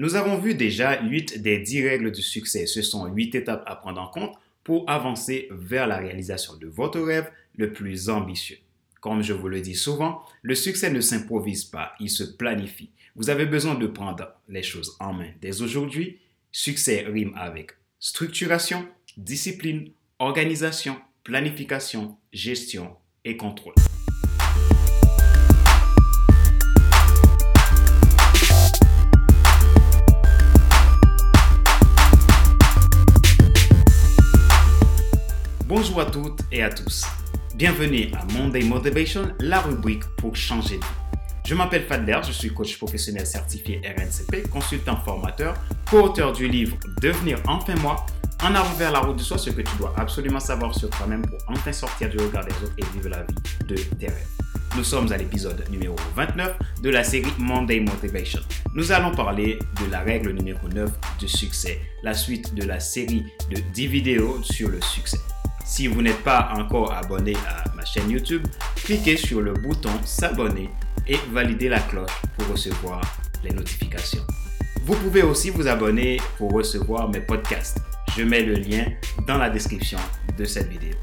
Nous avons vu déjà 8 des 10 règles du succès. Ce sont 8 étapes à prendre en compte pour avancer vers la réalisation de votre rêve le plus ambitieux. Comme je vous le dis souvent, le succès ne s'improvise pas, il se planifie. Vous avez besoin de prendre les choses en main dès aujourd'hui. Succès rime avec structuration, discipline, organisation, planification, gestion et contrôle. Bonjour à toutes et à tous. Bienvenue à Monday Motivation, la rubrique pour changer de vie. Je m'appelle Fadler, je suis coach professionnel certifié RNCP, consultant formateur, co-auteur du livre Devenir enfin moi, en avant vers la route de soi, ce que tu dois absolument savoir sur toi-même pour enfin sortir du regard des autres et vivre la vie de tes rêves. Nous sommes à l'épisode numéro 29 de la série Monday Motivation. Nous allons parler de la règle numéro 9 du succès, la suite de la série de 10 vidéos sur le succès. Si vous n'êtes pas encore abonné à ma chaîne YouTube, cliquez sur le bouton s'abonner et validez la cloche pour recevoir les notifications. Vous pouvez aussi vous abonner pour recevoir mes podcasts. Je mets le lien dans la description de cette vidéo.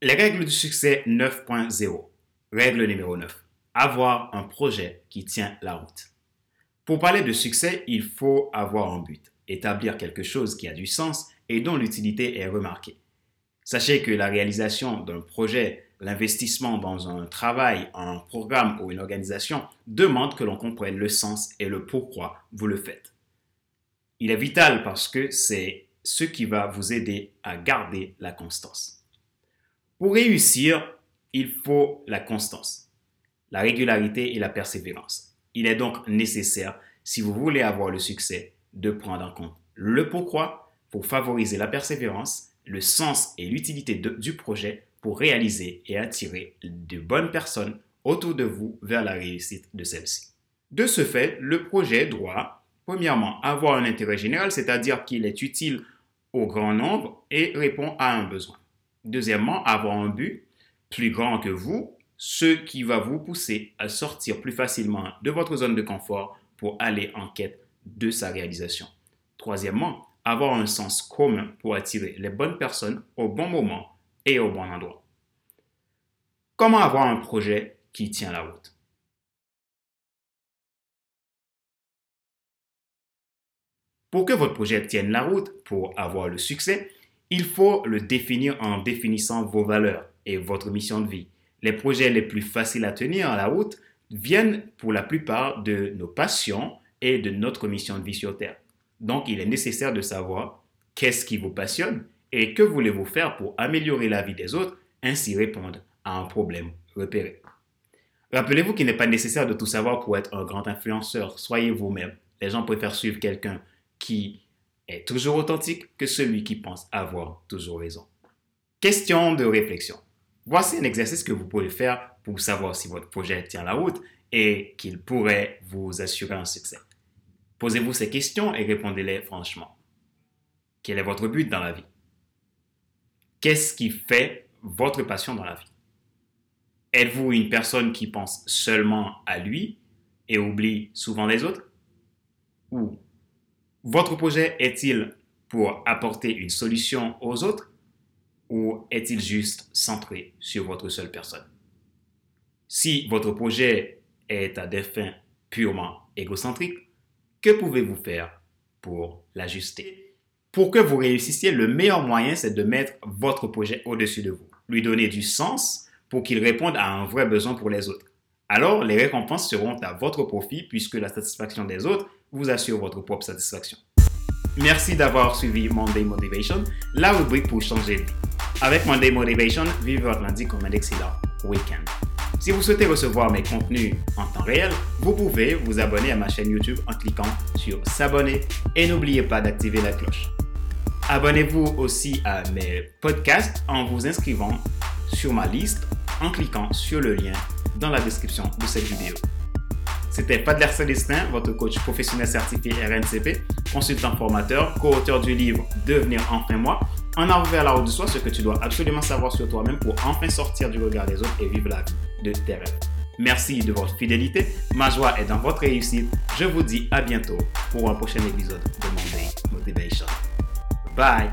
Les règles du succès 9.0. Règle numéro 9 avoir un projet qui tient la route. Pour parler de succès, il faut avoir un but, établir quelque chose qui a du sens et dont l'utilité est remarquée. Sachez que la réalisation d'un projet, l'investissement dans un travail, un programme ou une organisation demande que l'on comprenne le sens et le pourquoi vous le faites. Il est vital parce que c'est ce qui va vous aider à garder la constance. Pour réussir, il faut la constance la régularité et la persévérance. Il est donc nécessaire, si vous voulez avoir le succès, de prendre en compte le pourquoi pour favoriser la persévérance, le sens et l'utilité du projet pour réaliser et attirer de bonnes personnes autour de vous vers la réussite de celle-ci. De ce fait, le projet doit, premièrement, avoir un intérêt général, c'est-à-dire qu'il est utile au grand nombre et répond à un besoin. Deuxièmement, avoir un but plus grand que vous ce qui va vous pousser à sortir plus facilement de votre zone de confort pour aller en quête de sa réalisation. Troisièmement, avoir un sens commun pour attirer les bonnes personnes au bon moment et au bon endroit. Comment avoir un projet qui tient la route? Pour que votre projet tienne la route, pour avoir le succès, il faut le définir en définissant vos valeurs et votre mission de vie les projets les plus faciles à tenir à la route viennent pour la plupart de nos passions et de notre mission de vie sur Terre. Donc, il est nécessaire de savoir qu'est-ce qui vous passionne et que voulez-vous faire pour améliorer la vie des autres, ainsi répondre à un problème repéré. Rappelez-vous qu'il n'est pas nécessaire de tout savoir pour être un grand influenceur. Soyez vous-même. Les gens préfèrent suivre quelqu'un qui est toujours authentique que celui qui pense avoir toujours raison. Question de réflexion. Voici un exercice que vous pouvez faire pour savoir si votre projet tient la route et qu'il pourrait vous assurer un succès. Posez-vous ces questions et répondez-les franchement. Quel est votre but dans la vie? Qu'est-ce qui fait votre passion dans la vie? Êtes-vous une personne qui pense seulement à lui et oublie souvent les autres? Ou votre projet est-il pour apporter une solution aux autres ou est-il juste centré sur votre seule personne? Si votre projet est à des fins purement égocentriques, que pouvez-vous faire pour l'ajuster? Pour que vous réussissiez, le meilleur moyen, c'est de mettre votre projet au-dessus de vous, lui donner du sens pour qu'il réponde à un vrai besoin pour les autres. Alors, les récompenses seront à votre profit puisque la satisfaction des autres vous assure votre propre satisfaction. Merci d'avoir suivi Monday Motivation, la rubrique pour changer de vie. Avec Monday Motivation, vivez votre lundi comme un excellent week-end. Si vous souhaitez recevoir mes contenus en temps réel, vous pouvez vous abonner à ma chaîne YouTube en cliquant sur S'abonner et n'oubliez pas d'activer la cloche. Abonnez-vous aussi à mes podcasts en vous inscrivant sur ma liste en cliquant sur le lien dans la description de cette vidéo. C'était Fadler Célestin, votre coach professionnel certifié RNCP, consultant formateur, co-auteur du livre Devenir enfin moi. En avant vers la route de soi, ce que tu dois absolument savoir sur toi-même pour enfin sortir du regard des autres et vivre la vie de tes rêves. Merci de votre fidélité. Ma joie est dans votre réussite. Je vous dis à bientôt pour un prochain épisode de Monday Motivation. Bye!